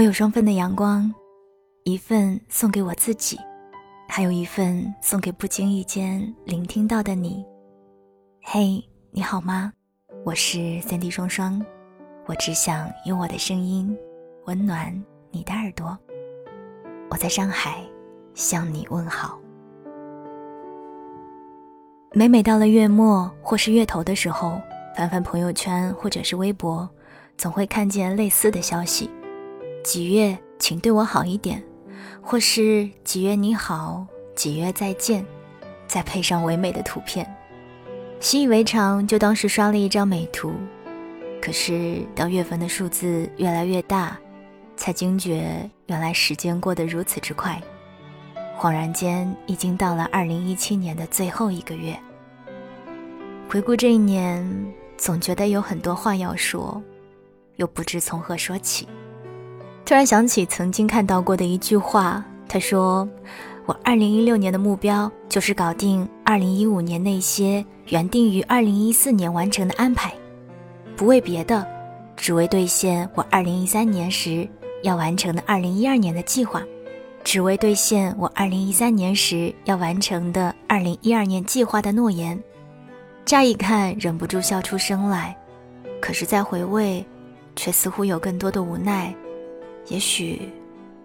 我有双份的阳光，一份送给我自己，还有一份送给不经意间聆听到的你。嘿，你好吗？我是三 D 双双，我只想用我的声音温暖你的耳朵。我在上海向你问好。每每到了月末或是月头的时候，翻翻朋友圈或者是微博，总会看见类似的消息。几月，请对我好一点，或是几月你好，几月再见，再配上唯美的图片，习以为常，就当是刷了一张美图。可是当月份的数字越来越大，才惊觉原来时间过得如此之快，恍然间已经到了二零一七年的最后一个月。回顾这一年，总觉得有很多话要说，又不知从何说起。突然想起曾经看到过的一句话，他说：“我二零一六年的目标就是搞定二零一五年那些原定于二零一四年完成的安排，不为别的，只为兑现我二零一三年时要完成的二零一二年的计划，只为兑现我二零一三年时要完成的二零一二年计划的诺言。”乍一看忍不住笑出声来，可是再回味，却似乎有更多的无奈。也许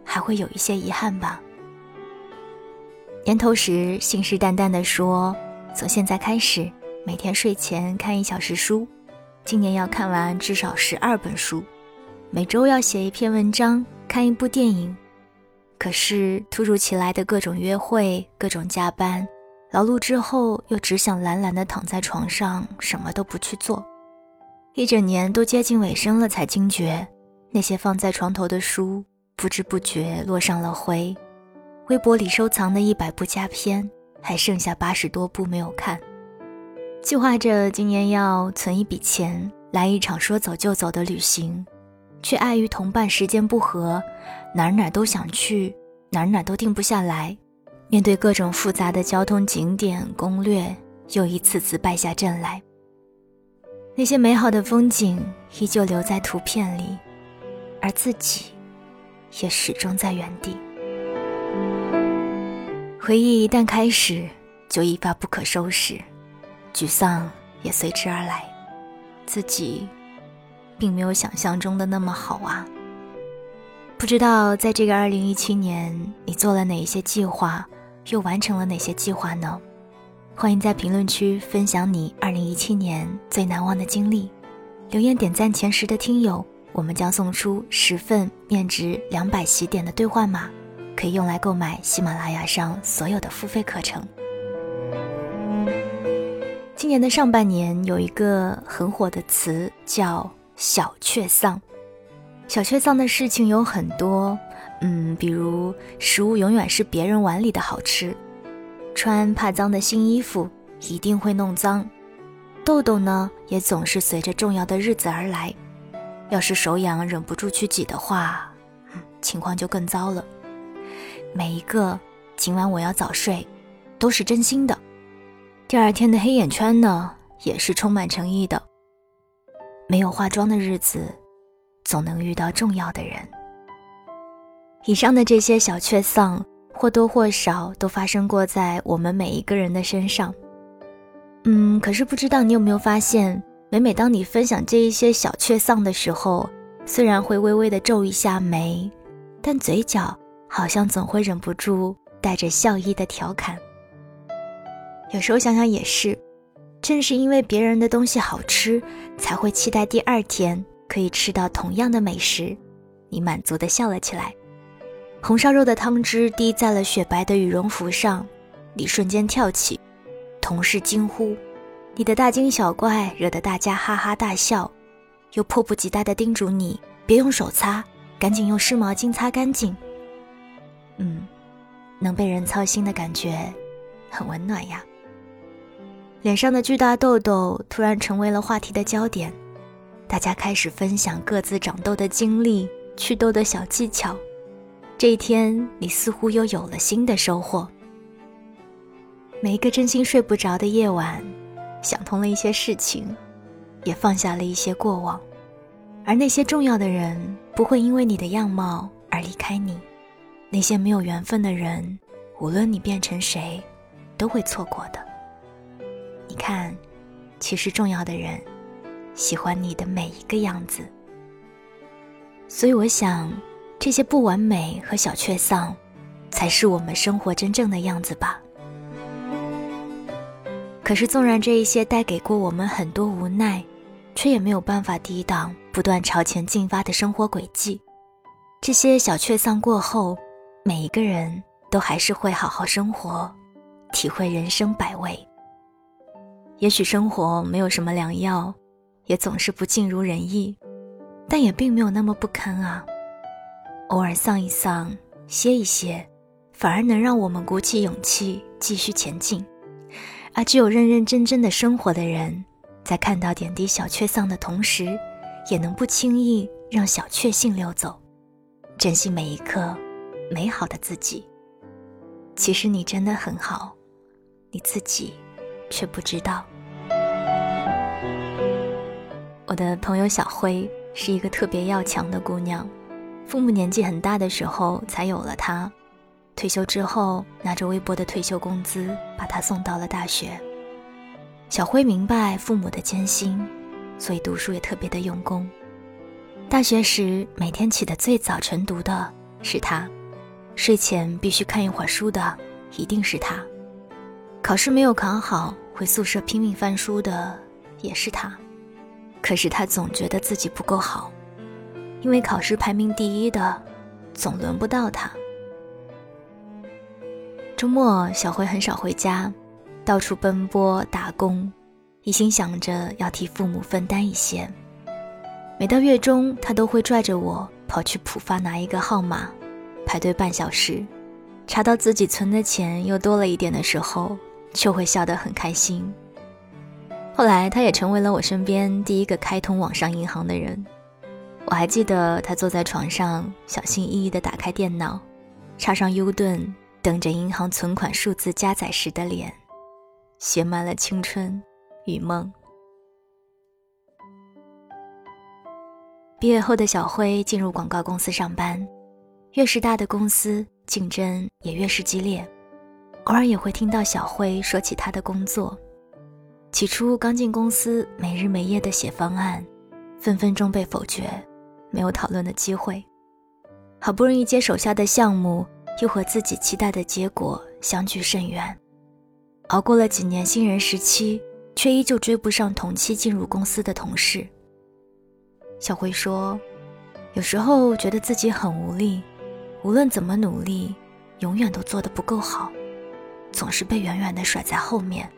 还会有一些遗憾吧。年头时信誓旦旦地说，从现在开始每天睡前看一小时书，今年要看完至少十二本书，每周要写一篇文章，看一部电影。可是突如其来的各种约会、各种加班，劳碌之后又只想懒懒地躺在床上，什么都不去做。一整年都接近尾声了，才惊觉。那些放在床头的书，不知不觉落上了灰。微博里收藏的一百部佳片，还剩下八十多部没有看。计划着今年要存一笔钱，来一场说走就走的旅行，却碍于同伴时间不合，哪哪都想去，哪哪都定不下来。面对各种复杂的交通景点攻略，又一次次败下阵来。那些美好的风景依旧留在图片里。而自己，也始终在原地。回忆一旦开始，就一发不可收拾，沮丧也随之而来。自己，并没有想象中的那么好啊！不知道在这个二零一七年，你做了哪一些计划，又完成了哪些计划呢？欢迎在评论区分享你二零一七年最难忘的经历，留言点赞前十的听友。我们将送出十份面值两百喜点的兑换码，可以用来购买喜马拉雅上所有的付费课程。今年的上半年有一个很火的词叫“小确丧”。小确丧的事情有很多，嗯，比如食物永远是别人碗里的好吃，穿怕脏的新衣服一定会弄脏，痘痘呢也总是随着重要的日子而来。要是手痒忍不住去挤的话，情况就更糟了。每一个今晚我要早睡，都是真心的。第二天的黑眼圈呢，也是充满诚意的。没有化妆的日子，总能遇到重要的人。以上的这些小确丧，或多或少都发生过在我们每一个人的身上。嗯，可是不知道你有没有发现？每每当你分享这一些小确丧的时候，虽然会微微的皱一下眉，但嘴角好像总会忍不住带着笑意的调侃。有时候想想也是，正是因为别人的东西好吃，才会期待第二天可以吃到同样的美食，你满足的笑了起来。红烧肉的汤汁滴在了雪白的羽绒服上，你瞬间跳起，同事惊呼。你的大惊小怪惹得大家哈哈大笑，又迫不及待地叮嘱你别用手擦，赶紧用湿毛巾擦干净。嗯，能被人操心的感觉很温暖呀。脸上的巨大痘痘突然成为了话题的焦点，大家开始分享各自长痘的经历、祛痘的小技巧。这一天，你似乎又有了新的收获。每一个真心睡不着的夜晚。想通了一些事情，也放下了一些过往。而那些重要的人不会因为你的样貌而离开你，那些没有缘分的人，无论你变成谁，都会错过的。你看，其实重要的人喜欢你的每一个样子，所以我想，这些不完美和小确丧，才是我们生活真正的样子吧。可是，纵然这一些带给过我们很多无奈，却也没有办法抵挡不断朝前进发的生活轨迹。这些小确丧过后，每一个人都还是会好好生活，体会人生百味。也许生活没有什么良药，也总是不尽如人意，但也并没有那么不堪啊。偶尔丧一丧，歇一歇，反而能让我们鼓起勇气继续前进。而只有认认真真的生活的人，在看到点滴小确丧的同时，也能不轻易让小确幸溜走，珍惜每一刻美好的自己。其实你真的很好，你自己却不知道。我的朋友小辉是一个特别要强的姑娘，父母年纪很大的时候才有了她。退休之后，拿着微薄的退休工资，把他送到了大学。小辉明白父母的艰辛，所以读书也特别的用功。大学时，每天起得最早晨读的是他，睡前必须看一会儿书的一定是他，考试没有考好，回宿舍拼命翻书的也是他。可是他总觉得自己不够好，因为考试排名第一的，总轮不到他。周末，小辉很少回家，到处奔波打工，一心想着要替父母分担一些。每到月中，他都会拽着我跑去浦发拿一个号码，排队半小时，查到自己存的钱又多了一点的时候，就会笑得很开心。后来，他也成为了我身边第一个开通网上银行的人。我还记得他坐在床上，小心翼翼地打开电脑，插上 U 盾。等着银行存款数字加载时的脸，写满了青春与梦。毕业后的小辉进入广告公司上班，越是大的公司，竞争也越是激烈。偶尔也会听到小辉说起他的工作。起初刚进公司，没日没夜的写方案，分分钟被否决，没有讨论的机会。好不容易接手下的项目。又和自己期待的结果相距甚远，熬过了几年新人时期，却依旧追不上同期进入公司的同事。小辉说：“有时候觉得自己很无力，无论怎么努力，永远都做得不够好，总是被远远的甩在后面。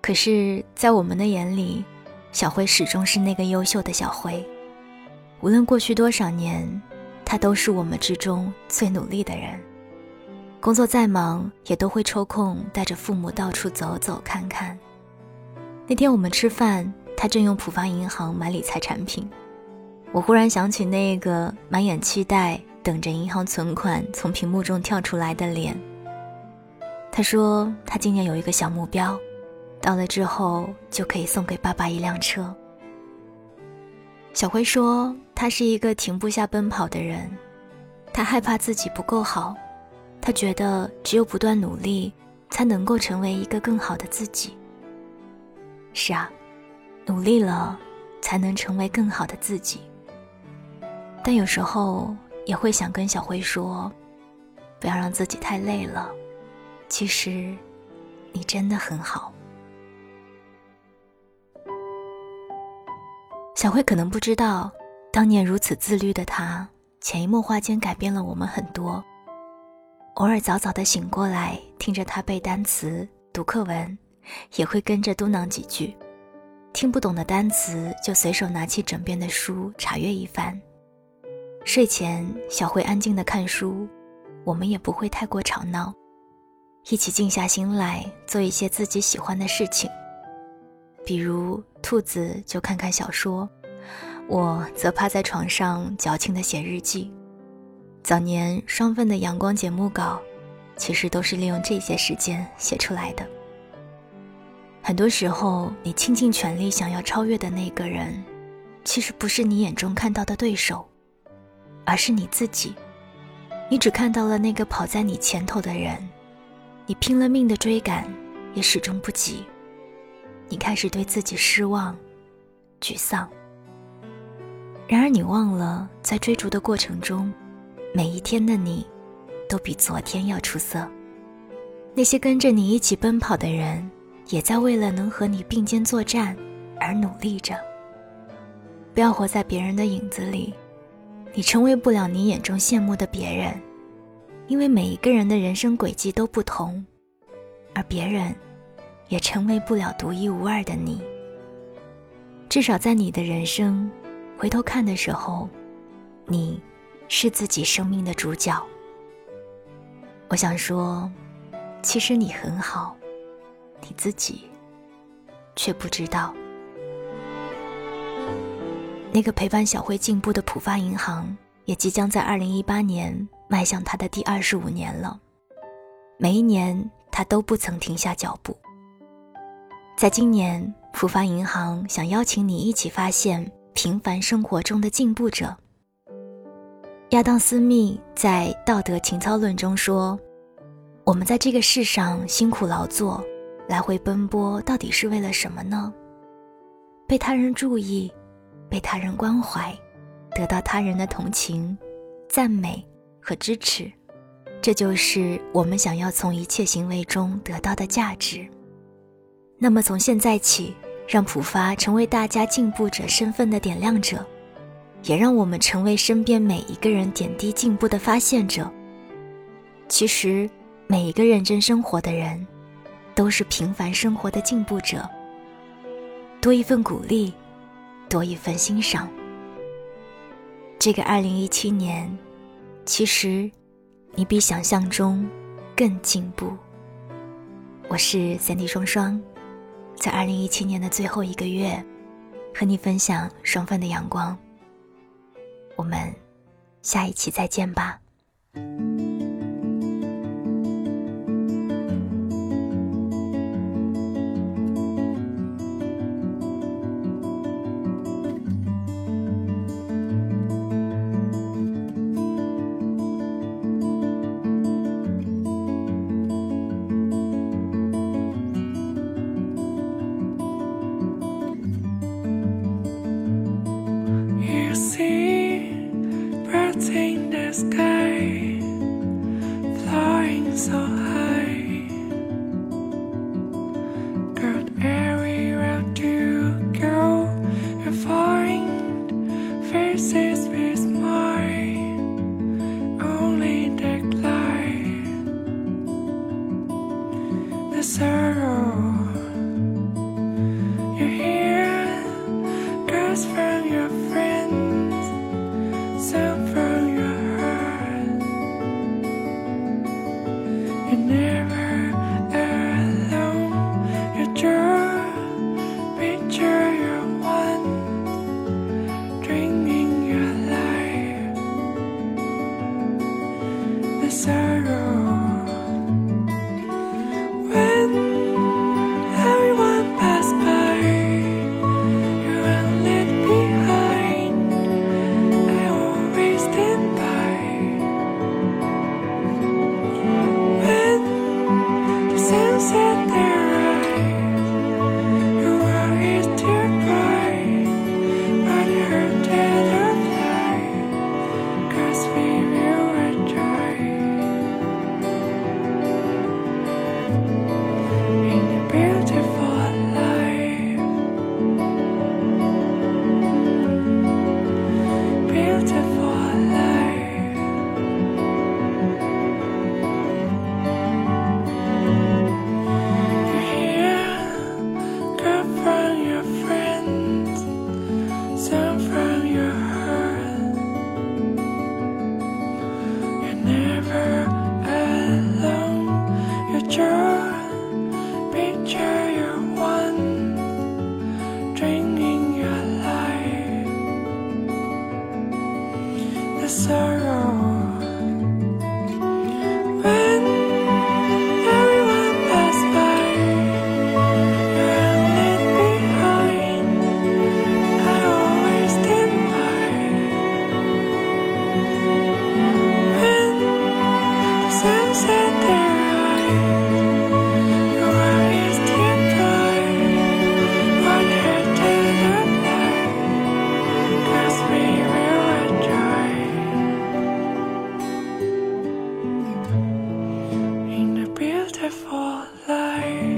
可是，在我们的眼里，小辉始终是那个优秀的小辉，无论过去多少年。”他都是我们之中最努力的人，工作再忙也都会抽空带着父母到处走走看看。那天我们吃饭，他正用浦发银行买理财产品，我忽然想起那个满眼期待等着银行存款从屏幕中跳出来的脸。他说他今年有一个小目标，到了之后就可以送给爸爸一辆车。小辉说：“他是一个停不下奔跑的人，他害怕自己不够好，他觉得只有不断努力，才能够成为一个更好的自己。是啊，努力了，才能成为更好的自己。但有时候也会想跟小辉说，不要让自己太累了。其实，你真的很好。”小辉可能不知道，当年如此自律的他，潜移默化间改变了我们很多。偶尔早早的醒过来，听着他背单词、读课文，也会跟着嘟囔几句。听不懂的单词，就随手拿起枕边的书查阅一番。睡前，小慧安静的看书，我们也不会太过吵闹，一起静下心来做一些自己喜欢的事情。比如兔子就看看小说，我则趴在床上矫情的写日记。早年双份的阳光节目稿，其实都是利用这些时间写出来的。很多时候，你倾尽全力想要超越的那个人，其实不是你眼中看到的对手，而是你自己。你只看到了那个跑在你前头的人，你拼了命的追赶，也始终不及。你开始对自己失望、沮丧。然而你忘了，在追逐的过程中，每一天的你，都比昨天要出色。那些跟着你一起奔跑的人，也在为了能和你并肩作战而努力着。不要活在别人的影子里。你成为不了你眼中羡慕的别人，因为每一个人的人生轨迹都不同，而别人也成为不了独一无二的你。至少在你的人生回头看的时候，你是自己生命的主角。我想说，其实你很好，你自己却不知道。那个陪伴小慧进步的浦发银行，也即将在二零一八年迈向它的第二十五年了。每一年，它都不曾停下脚步。在今年，浦发银行想邀请你一起发现平凡生活中的进步者。亚当·斯密在《道德情操论》中说：“我们在这个世上辛苦劳作，来回奔波，到底是为了什么呢？被他人注意。”被他人关怀，得到他人的同情、赞美和支持，这就是我们想要从一切行为中得到的价值。那么从现在起，让普发成为大家进步者身份的点亮者，也让我们成为身边每一个人点滴进步的发现者。其实，每一个认真生活的人，都是平凡生活的进步者。多一份鼓励。多一份欣赏。这个二零一七年，其实你比想象中更进步。我是三 D 双双，在二零一七年的最后一个月，和你分享双份的阳光。我们下一期再见吧。so high. and there Beautiful life.